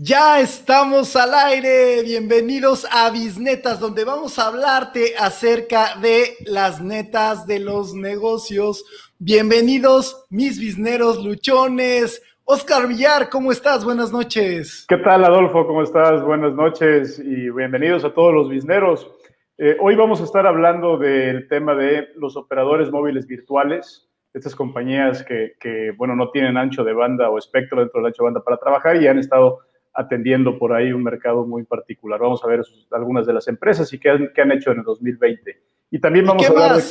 Ya estamos al aire. Bienvenidos a Bisnetas, donde vamos a hablarte acerca de las netas de los negocios. Bienvenidos, mis bisneros luchones. Oscar Villar, ¿cómo estás? Buenas noches. ¿Qué tal, Adolfo? ¿Cómo estás? Buenas noches y bienvenidos a todos los bisneros. Eh, hoy vamos a estar hablando del tema de los operadores móviles virtuales estas compañías que, que, bueno, no tienen ancho de banda o espectro dentro del ancho de banda para trabajar y han estado atendiendo por ahí un mercado muy particular. Vamos a ver algunas de las empresas y qué han, qué han hecho en el 2020. Y también vamos, a hablar, de,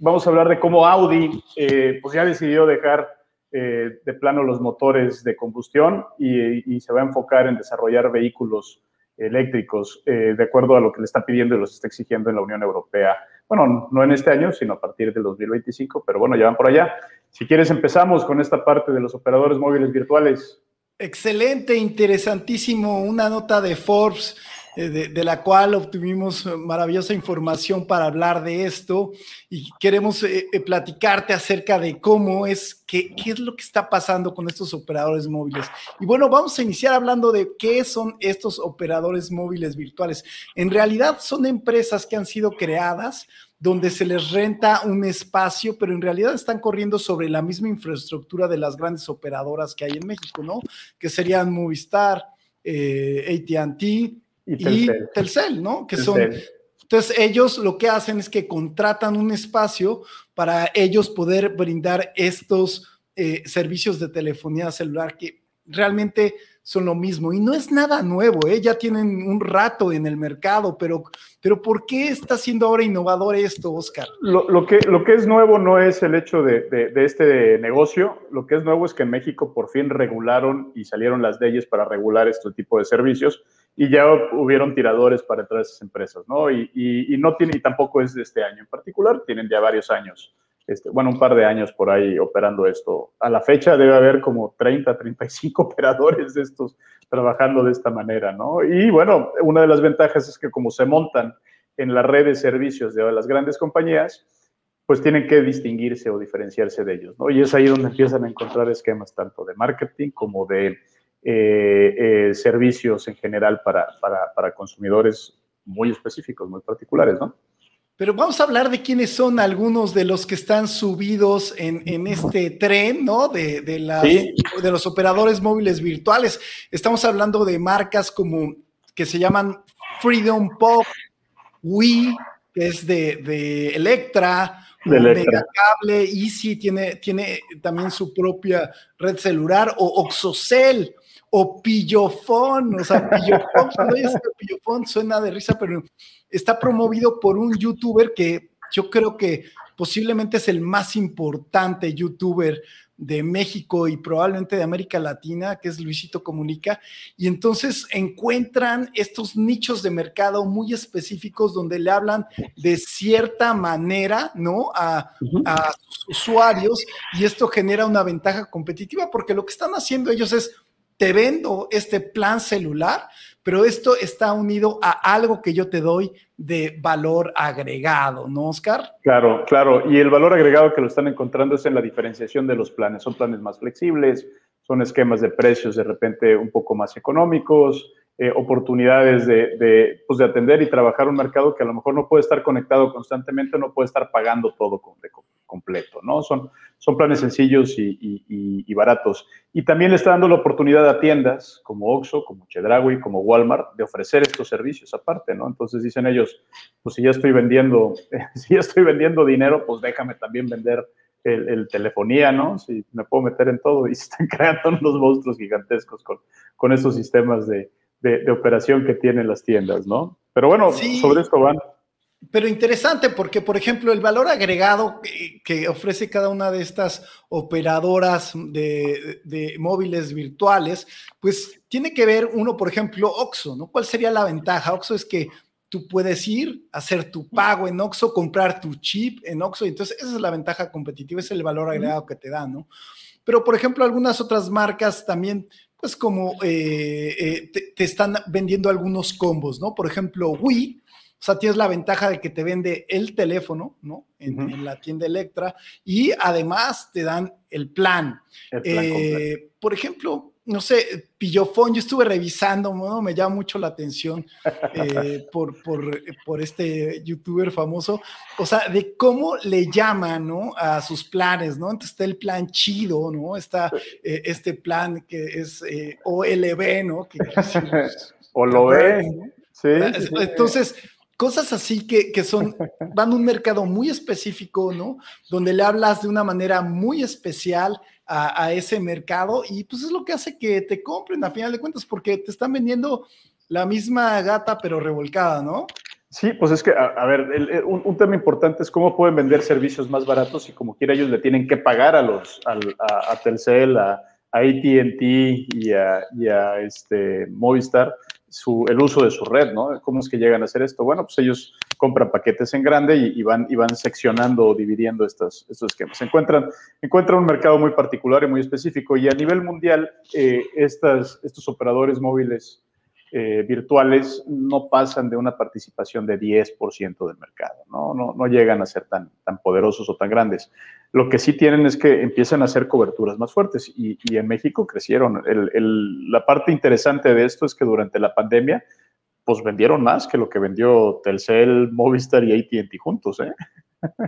vamos a hablar de cómo Audi eh, pues ya decidió dejar eh, de plano los motores de combustión y, y, se va a enfocar en desarrollar vehículos eléctricos eh, de acuerdo a lo que le está pidiendo y los está exigiendo en la Unión Europea. Bueno, no en este año, sino a partir del 2025, pero bueno, ya van por allá. Si quieres, empezamos con esta parte de los operadores móviles virtuales. Excelente, interesantísimo. Una nota de Forbes eh, de, la cual obtuvimos maravillosa información para hablar de esto y queremos eh, eh, platicarte acerca de cómo es, qué, qué es lo que está pasando con estos operadores móviles. Y bueno, vamos a iniciar hablando de qué son estos operadores móviles virtuales. En realidad son empresas que han sido creadas donde se les renta un espacio, pero en realidad están corriendo sobre la misma infraestructura de las grandes operadoras que hay en México, ¿no? Que serían Movistar, eh, ATT y, Telcel. ¿no? Que son. Entonces, ellos lo que hacen es que contratan un espacio para ellos poder brindar estos eh, servicios de telefonía celular que realmente son lo mismo. Y no es nada nuevo, ¿eh? ya tienen un rato en el mercado, pero, pero ¿por qué está siendo ahora innovador esto, Oscar? Lo, lo que, lo que es nuevo no es el hecho de, de, este negocio, lo que es nuevo es que en México por fin regularon y salieron las leyes para regular este tipo de servicios y ya hubieron tiradores para a esas empresas, ¿no? Y, y, y no tiene, y tampoco es de este año en particular, tienen ya varios años este, bueno, un par de años por ahí operando esto. A la fecha debe haber como 30, 35 operadores de estos trabajando de esta manera, ¿no? Y bueno, una de las ventajas es que como se montan en la red de servicios de las grandes compañías, pues tienen que distinguirse o diferenciarse de ellos, ¿no? Y es ahí donde empiezan a encontrar esquemas tanto de marketing como de eh, eh, servicios en general para, para, para consumidores muy específicos, muy particulares, ¿no? Pero vamos a hablar de quiénes son algunos de los que están subidos en, este tren, ¿no? De, de, de los operadores móviles virtuales. Estamos hablando de marcas como que se llaman Freedom Pop, Wii, que es de, de Electra, Megacable, Easy tiene, tiene también su propia red celular, o Oxocell, o Pillofón, o sea, Pillofón, cuando Pillofón suena de risa, pero está promovido por un youtuber que yo creo que posiblemente es el más importante youtuber de México y probablemente de América Latina, que es Luisito Comunica, y entonces encuentran estos nichos de mercado muy específicos donde le hablan de cierta manera, ¿no? A, a sus usuarios y esto genera una ventaja competitiva porque lo que están haciendo ellos es te vendo este plan celular, pero esto está unido a algo que yo te doy de valor agregado, ¿no, Oscar? Claro, claro. Y el valor agregado que lo están encontrando es en la diferenciación de los planes. Son planes más flexibles, son esquemas de precios de repente un poco más económicos, eh, oportunidades de, pues de, atender y trabajar un mercado que a lo mejor no puede estar conectado constantemente, no puede estar pagando todo completo, ¿no? Son, son planes sencillos y, baratos. Y también le está dando la oportunidad a tiendas como Oxxo, como Chedraui, como Walmart, de ofrecer estos servicios aparte, ¿no? Entonces dicen ellos, pues si ya estoy vendiendo, si ya estoy vendiendo dinero, pues déjame también vender el, telefonía, ¿no? Si me puedo meter en todo y se están creando unos monstruos gigantescos con, con esos sistemas de, de, operación que tienen las tiendas, ¿no? Pero bueno, sobre esto van. Pero interesante porque, por ejemplo, el valor agregado que, ofrece cada una de estas operadoras de, móviles virtuales, pues tiene que ver uno, por ejemplo, Oxo, ¿no? ¿Cuál sería la ventaja? Oxo es que tú puedes ir, hacer tu pago en Oxo, comprar tu chip en Oxo, y entonces esa es la ventaja competitiva, es el valor agregado que te da, ¿no? Pero, por ejemplo, algunas otras marcas también pues como eh, eh, te, están vendiendo algunos combos, ¿no? Por ejemplo, Wii, o sea, tienes la ventaja de que te vende el teléfono, ¿no? En, la tienda Electra y además te dan el plan. Eh, por ejemplo, no sé, Pillofón, yo estuve revisando, ¿no? me llama mucho la atención eh, por, por, este youtuber famoso, o sea, de cómo le llaman, ¿no? A sus planes, ¿no? Entonces está el plan chido, ¿no? Está eh, este plan que es eh, OLB, ¿no? Que, o lo ve. Sí, Entonces, cosas así que, que, son, van a un mercado muy específico, ¿no? Donde le hablas de una manera muy especial a, ese mercado y pues es lo que hace que te compren a final de cuentas porque te están vendiendo la misma gata pero revolcada, ¿no? Sí, pues es que, a, ver, un, tema importante es cómo pueden vender servicios más baratos y como quiera ellos le tienen que pagar a los, a, a Telcel, a, ATT y a, y a este, Movistar el uso de su red, ¿no? ¿Cómo es que llegan a hacer esto? Bueno, pues ellos compran paquetes en grande y, van, y van seccionando o dividiendo estos, estos esquemas. Encuentran, encuentran un mercado muy particular y muy específico y a nivel mundial eh, estas, estos operadores móviles eh, virtuales no pasan de una participación de 10% del mercado, ¿no? No, no llegan a ser tan, tan poderosos o tan grandes. Lo que sí tienen es que empiezan a hacer coberturas más fuertes y, en México crecieron. la parte interesante de esto es que durante la pandemia, pues vendieron más que lo que vendió Telcel, Movistar y AT&T juntos, ¿eh?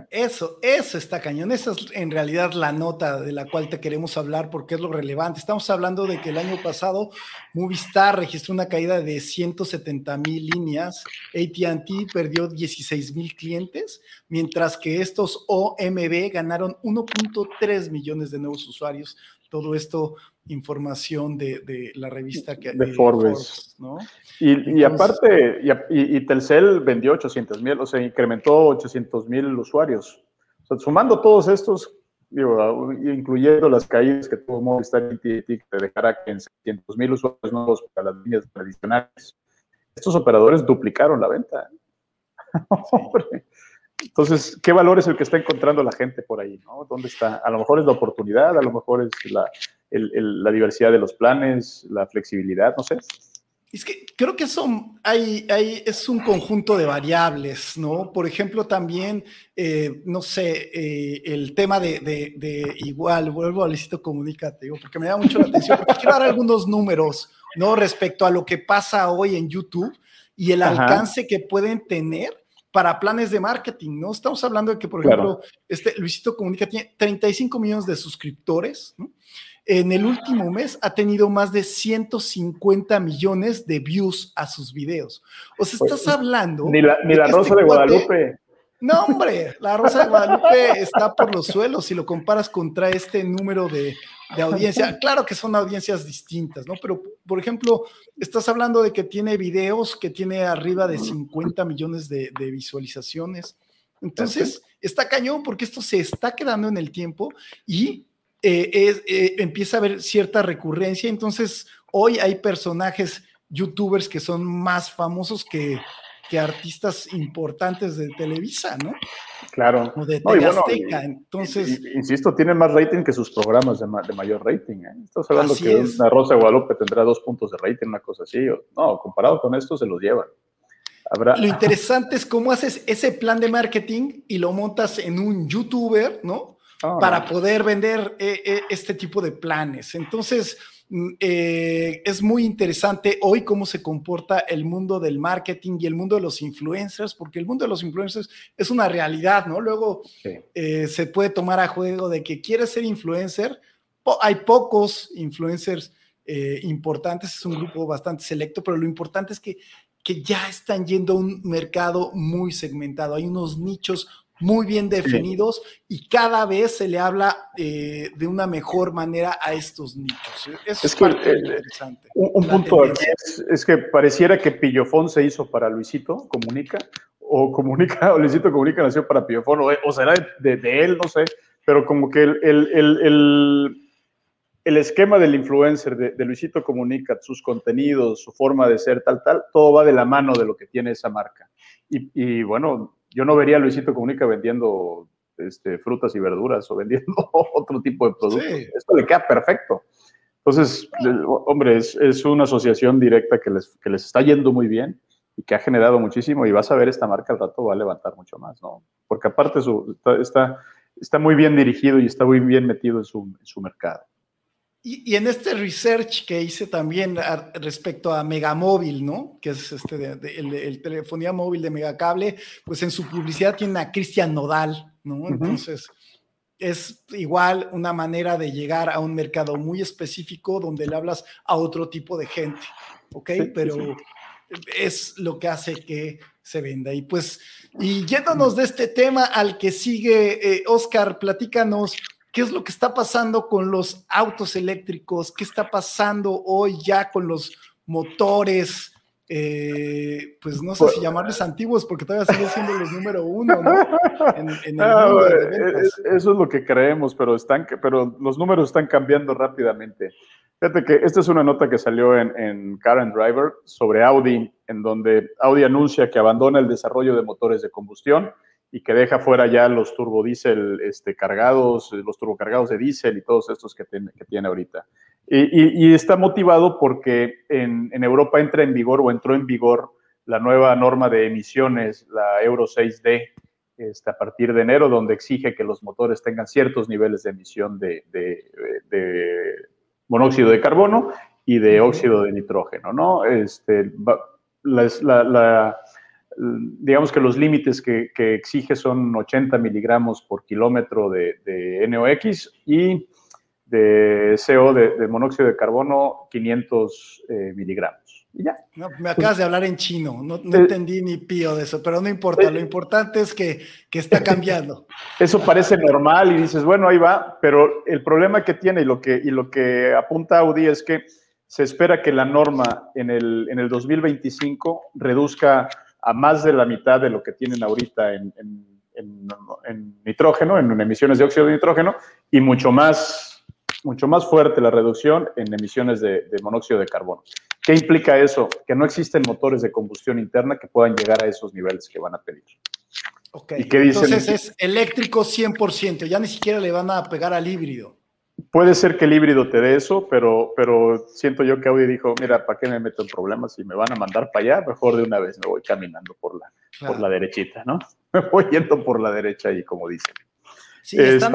Eso, eso está cañón. Esa es en realidad la nota de la cual te queremos hablar porque es lo relevante. Estamos hablando de que el año pasado Movistar registró una caída de 170 mil líneas, ATT perdió 16 mil clientes, mientras que estos OMB ganaron 1.3 millones de nuevos usuarios. Todo esto información de, la revista que de, Forbes. ¿no? Y, aparte, y, Telcel vendió 800 mil, o sea, incrementó 800 mil usuarios. sumando todos estos, incluyendo las caídas que tuvo Movistar y que te dejará que en 600 mil usuarios nuevos para las líneas tradicionales, estos operadores duplicaron la venta. Entonces, ¿qué valor es el que está encontrando la gente por ahí? ¿no? ¿Dónde está? A lo mejor es la oportunidad, a lo mejor es la, la diversidad de los planes, la flexibilidad, no sé. Es que creo que son, hay, hay, es un conjunto de variables, ¿no? Por ejemplo, también, eh, no sé, eh, el tema de, de, igual, vuelvo al Licito Comunicativo, porque me da mucho la atención, porque quiero dar algunos números, ¿no? Respecto a lo que pasa hoy en YouTube y el alcance que pueden tener para planes de marketing, ¿no? Estamos hablando de que, por ejemplo, este Luisito Comunica tiene 35 millones de suscriptores, ¿no? en el último mes ha tenido más de 150 millones de views a sus videos. O sea, estás pues, hablando. Ni la, ni la este Rosa de Guadalupe. No, hombre, la Rosa de Guadalupe está por los suelos si lo comparas contra este número de, audiencia. Claro que son audiencias distintas, ¿no? Pero, por ejemplo, estás hablando de que tiene videos que tiene arriba de 50 millones de, de visualizaciones. Entonces, está cañón porque esto se está quedando en el tiempo y eh, eh, empieza a haber cierta recurrencia. Entonces, hoy hay personajes youtubers que son más famosos que, que artistas importantes de Televisa, ¿no? Claro. O de Azteca. Entonces. Insisto, tienen más rating que sus programas de, mayor rating. ¿eh? Estamos hablando que una Rosa de Guadalupe tendrá dos puntos de rating, una cosa así. No, comparado con esto, se los llevan. Habrá... Lo interesante es cómo haces ese plan de marketing y lo montas en un youtuber, ¿no? Para poder vender eh, eh, este tipo de planes. Entonces, mm, eh, es muy interesante hoy cómo se comporta el mundo del marketing y el mundo de los influencers, porque el mundo de los influencers es una realidad, ¿no? Luego se puede tomar a juego de que quieres ser influencer. hay pocos influencers importantes, es un grupo bastante selecto, pero lo importante es que, que ya están yendo a un mercado muy segmentado. Hay unos nichos muy bien definidos y cada vez se le habla eh, de una mejor manera a estos nichos. Eso es, que, interesante. Un, punto aquí es, que pareciera que Pillofón se hizo para Luisito Comunica, o Comunica, o Luisito Comunica nació para Pillofón, o, será de, él, no sé, pero como que el, el, el, esquema del influencer de, Luisito Comunica, sus contenidos, su forma de ser, tal, tal, todo va de la mano de lo que tiene esa marca. Y, y bueno, yo no vería a Luisito Comunica vendiendo este, frutas y verduras o vendiendo otro tipo de productos. Esto le queda perfecto. Entonces, hombre, es, una asociación directa que les, les está yendo muy bien y que ha generado muchísimo y vas a ver esta marca al rato va a levantar mucho más, ¿no? Porque aparte su, está, está, muy bien dirigido y está muy bien metido en su, en su mercado. Y, en este research que hice también respecto a Megamóvil, ¿no? Que es este el, telefonía móvil de Megacable, pues en su publicidad tiene a Cristian Nodal, ¿no? Entonces, es igual una manera de llegar a un mercado muy específico donde le hablas a otro tipo de gente, ¿ok? Pero es lo que hace que se venda. Y pues, y yéndonos de este tema al que sigue, eh, Oscar, platícanos qué es lo que está pasando con los autos eléctricos, qué está pasando hoy ya con los motores, eh, pues no sé si pues, llamarles antiguos, porque todavía siguen siendo los número uno, ¿no? Ah, eso es lo que creemos, pero, están, pero los números están cambiando rápidamente. Fíjate que esta es una nota que salió en, en Car and Driver sobre Audi, en donde Audi anuncia que abandona el desarrollo de motores de combustión y que deja fuera ya los turbodiesel este, cargados, los turbocargados de diésel y todos estos que, que tiene ahorita. Y, está motivado porque en, Europa entra en vigor o entró en vigor la nueva norma de emisiones, la Euro 6D, este, a partir de enero, donde exige que los motores tengan ciertos niveles de emisión de, monóxido de carbono y de óxido de nitrógeno, ¿no? Este, la digamos que los límites que, exige son 80 miligramos por kilómetro de, NOx y de CO, de, monóxido de carbono, 500 eh, miligramos. Y ya. me acabas de hablar en chino, no, eh, entendí ni pío de eso, pero no importa, eh, lo importante es que, que, está cambiando. Eso parece normal y dices, bueno, ahí va, pero el problema que tiene y lo que, y lo que apunta Audi es que se espera que la norma en el, en el 2025 reduzca a más de la mitad de lo que tienen ahorita en, nitrógeno, en emisiones de óxido de nitrógeno, y mucho más, mucho más fuerte la reducción en emisiones de, monóxido de carbono. ¿Qué implica eso? Que no existen motores de combustión interna que puedan llegar a esos niveles que van a pedir. Ok, ¿Y qué dicen? entonces es eléctrico 100%, ya ni siquiera le van a pegar al híbrido. Puede ser que el híbrido te dé eso, pero, pero siento yo que Audi dijo, mira, ¿para qué me meto en problemas? Si me van a mandar para allá, mejor de una vez me voy caminando por la, por la derechita, ¿no? Me voy yendo por la derecha y como dicen. Sí, este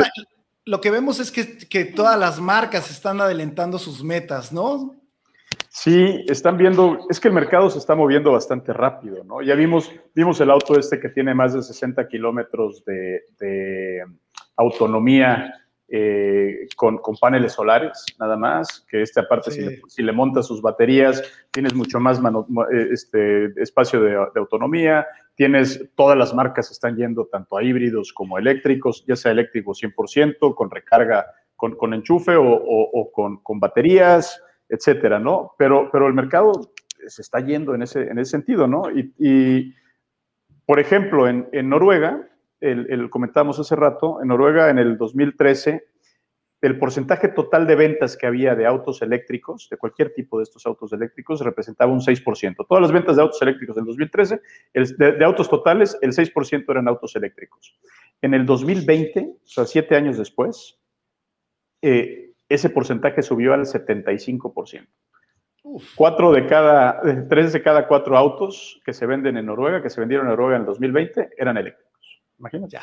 lo que vemos es que, que todas las marcas están adelantando sus metas, ¿no? Sí, están viendo, es que el mercado se está moviendo bastante rápido, ¿no? Ya vimos, vimos el auto este que tiene más de 60 kilómetros de, de autonomía eh, con, paneles solares, nada más, que este aparte si, le, montas sus baterías, tienes mucho más eh, este, espacio de, autonomía, tienes, todas las marcas están yendo tanto a híbridos como eléctricos, ya sea eléctrico 100%, con recarga, con, enchufe o, con, baterías, etcétera, ¿no? Pero, pero el mercado se está yendo en ese, en ese sentido, ¿no? Y, por ejemplo, en, en Noruega, el, comentábamos hace rato, en Noruega en el 2013, el porcentaje total de ventas que había de autos eléctricos, de cualquier tipo de estos autos eléctricos, representaba un 6%. Todas las ventas de autos eléctricos del 2013, de, autos totales, el 6% eran autos eléctricos. En el 2020, o sea, siete años después, eh, ese porcentaje subió al 75%. Cuatro de cada, tres de cada cuatro autos que se venden en Noruega, que se vendieron en Noruega en el 2020, eran eléctricos. Imagínate. Ya.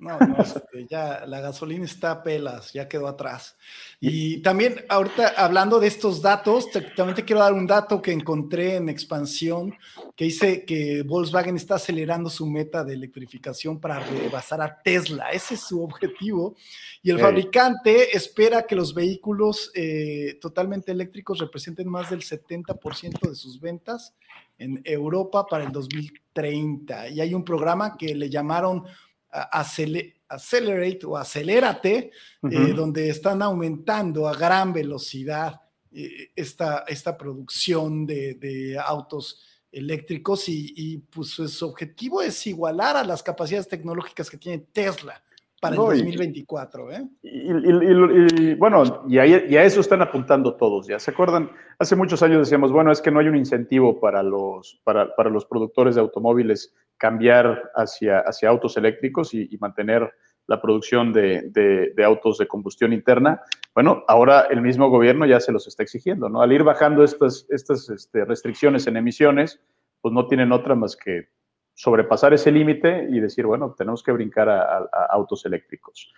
No, no, este, ya la gasolina está a pelas, ya quedó atrás. Y también, ahorita hablando de estos datos, también te quiero dar un dato que encontré en expansión, que dice que Volkswagen está acelerando su meta de electrificación para rebasar a Tesla. Ese es su objetivo. Y el fabricante espera que los vehículos eh, totalmente eléctricos representen más del 70% de sus ventas en Europa para el 2030. Y hay un programa que le llamaron Accelerate o Acelérate, eh, donde están aumentando a gran velocidad eh, esta, esta producción de, autos eléctricos y, y, pues su objetivo es igualar a las capacidades tecnológicas que tiene Tesla para el 2024. ¿eh? Y, bueno, y a, eso están apuntando todos, ¿ya? ¿Se acuerdan? Hace muchos años decíamos, bueno, es que no hay un incentivo para los, para, para los productores de automóviles cambiar hacia, hacia autos eléctricos y, mantener la producción de, de, autos de combustión interna. Bueno, ahora el mismo gobierno ya se los está exigiendo, ¿no? Al ir bajando estas, estas este, restricciones en emisiones, pues no tienen otra más que sobrepasar ese límite y decir, bueno, tenemos que brincar a, autos eléctricos.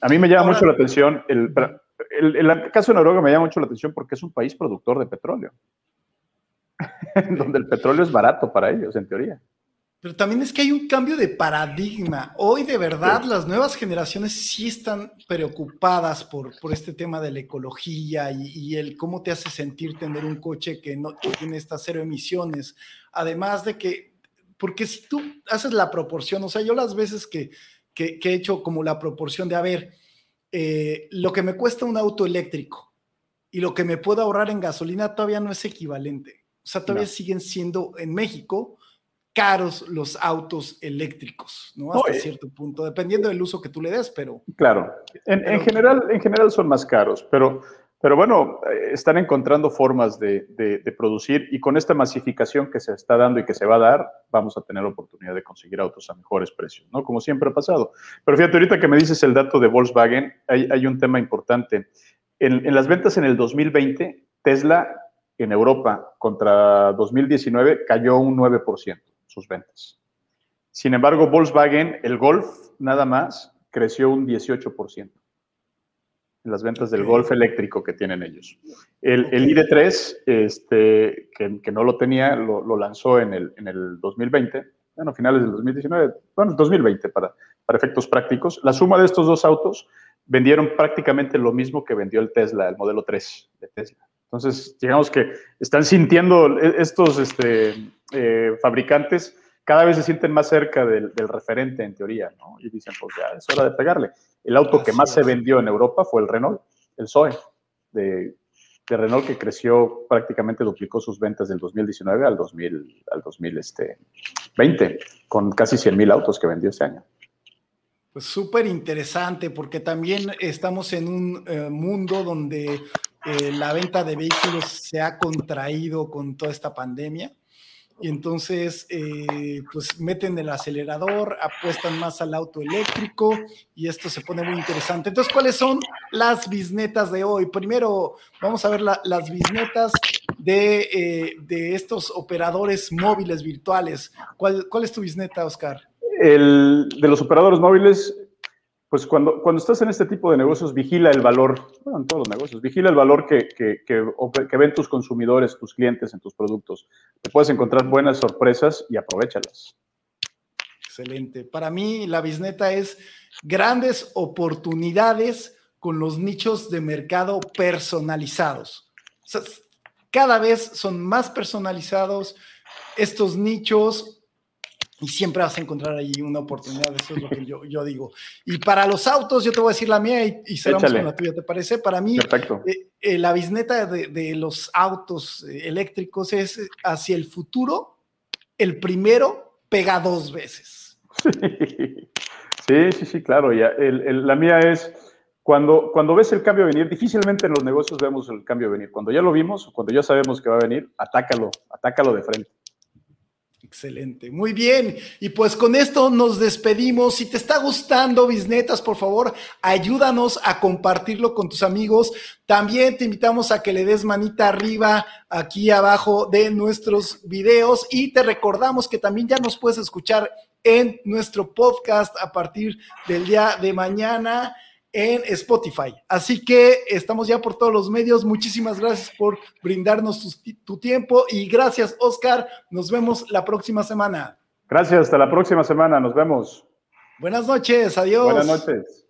A mí me llama mucho la atención, el, el, el, caso de Noruega me llama mucho la atención porque es un país productor de petróleo, donde el petróleo es barato para ellos, en teoría. Pero también es que hay un cambio de paradigma. Hoy de verdad las nuevas generaciones sí están preocupadas por, por este tema de la ecología y, el cómo te hace sentir tener un coche que no tiene estas cero emisiones. Además de que, porque si tú haces la proporción, o sea, yo las veces que, que, he hecho como la proporción de, a ver, eh, lo que me cuesta un auto eléctrico y lo que me puedo ahorrar en gasolina todavía no es equivalente. O sea, todavía siguen siendo en México caros los autos eléctricos, ¿no? Hasta cierto punto, dependiendo del uso que tú le des, pero... Claro, en, general, en general son más caros, pero, pero bueno, eh, están encontrando formas de, producir y con esta masificación que se está dando y que se va a dar, vamos a tener oportunidad de conseguir autos a mejores precios, ¿no? Como siempre ha pasado. Pero fíjate, ahorita que me dices el dato de Volkswagen, hay, un tema importante. En, en las ventas en el 2020, Tesla en Europa contra 2019 cayó un 9% sus ventas. Sin embargo, Volkswagen, el Golf, nada más, creció un 18% en las ventas del Golf eléctrico que tienen ellos. El, el ID3, este, que, no lo tenía, lo, lanzó en el, en el 2020, bueno, finales del 2019, bueno, 2020 para, para efectos prácticos. La suma de estos dos autos vendieron prácticamente lo mismo que vendió el Tesla, el modelo 3 de Tesla. Entonces, digamos que están sintiendo estos este, eh, fabricantes cada vez se sienten más cerca del, referente en teoría, ¿no? Y dicen, pues ya es hora de pegarle. El auto que más se vendió en Europa fue el Renault, el Zoe, de, Renault que creció, prácticamente duplicó sus ventas del 2019 al, 2000, al 2020, este, con casi 100 mil autos que vendió ese año. Pues súper interesante, porque también estamos en un eh, mundo donde eh, la venta de vehículos se ha contraído con toda esta pandemia y entonces eh, pues meten el acelerador, apuestan más al auto eléctrico y esto se pone muy interesante. Entonces, ¿cuáles son las bisnetas de hoy? Primero, vamos a ver las bisnetas de, eh, de, estos operadores móviles virtuales. ¿Cuál, ¿Cuál es tu bisneta, Oscar? El, de los operadores móviles, pues cuando, cuando estás en este tipo de negocios, vigila el valor, bueno, en todos los negocios, vigila el valor que, que, que, ven tus consumidores, tus clientes en tus productos. Te puedes encontrar buenas sorpresas y aprovechalas. Excelente. Para mí, la bisneta es grandes oportunidades con los nichos de mercado personalizados. cada vez son más personalizados estos nichos y siempre vas a encontrar ahí una oportunidad, eso es lo que yo, digo. Y para los autos, yo te voy a decir la mía y, y cerramos con la tuya, ¿te parece? Para mí, eh, eh, la bisneta de, los autos eh, eléctricos es hacia el futuro, el primero pega dos veces. Sí, sí, sí, claro. Ya. la mía es, cuando, cuando ves el cambio venir, difícilmente en los negocios vemos el cambio venir. Cuando ya lo vimos, cuando ya sabemos que va a venir, atácalo, atácalo de frente. Excelente, muy bien. Y pues con esto nos despedimos. Si te está gustando Bisnetas, por favor, ayúdanos a compartirlo con tus amigos. También te invitamos a que le des manita arriba aquí abajo de nuestros videos y te recordamos que también ya nos puedes escuchar en nuestro podcast a partir del día de mañana en Spotify. Así que estamos ya por todos los medios. Muchísimas gracias por brindarnos tu, tiempo y gracias, Oscar. Nos vemos la próxima semana. Gracias, hasta la próxima semana. Nos vemos. Buenas noches, adiós. Buenas noches.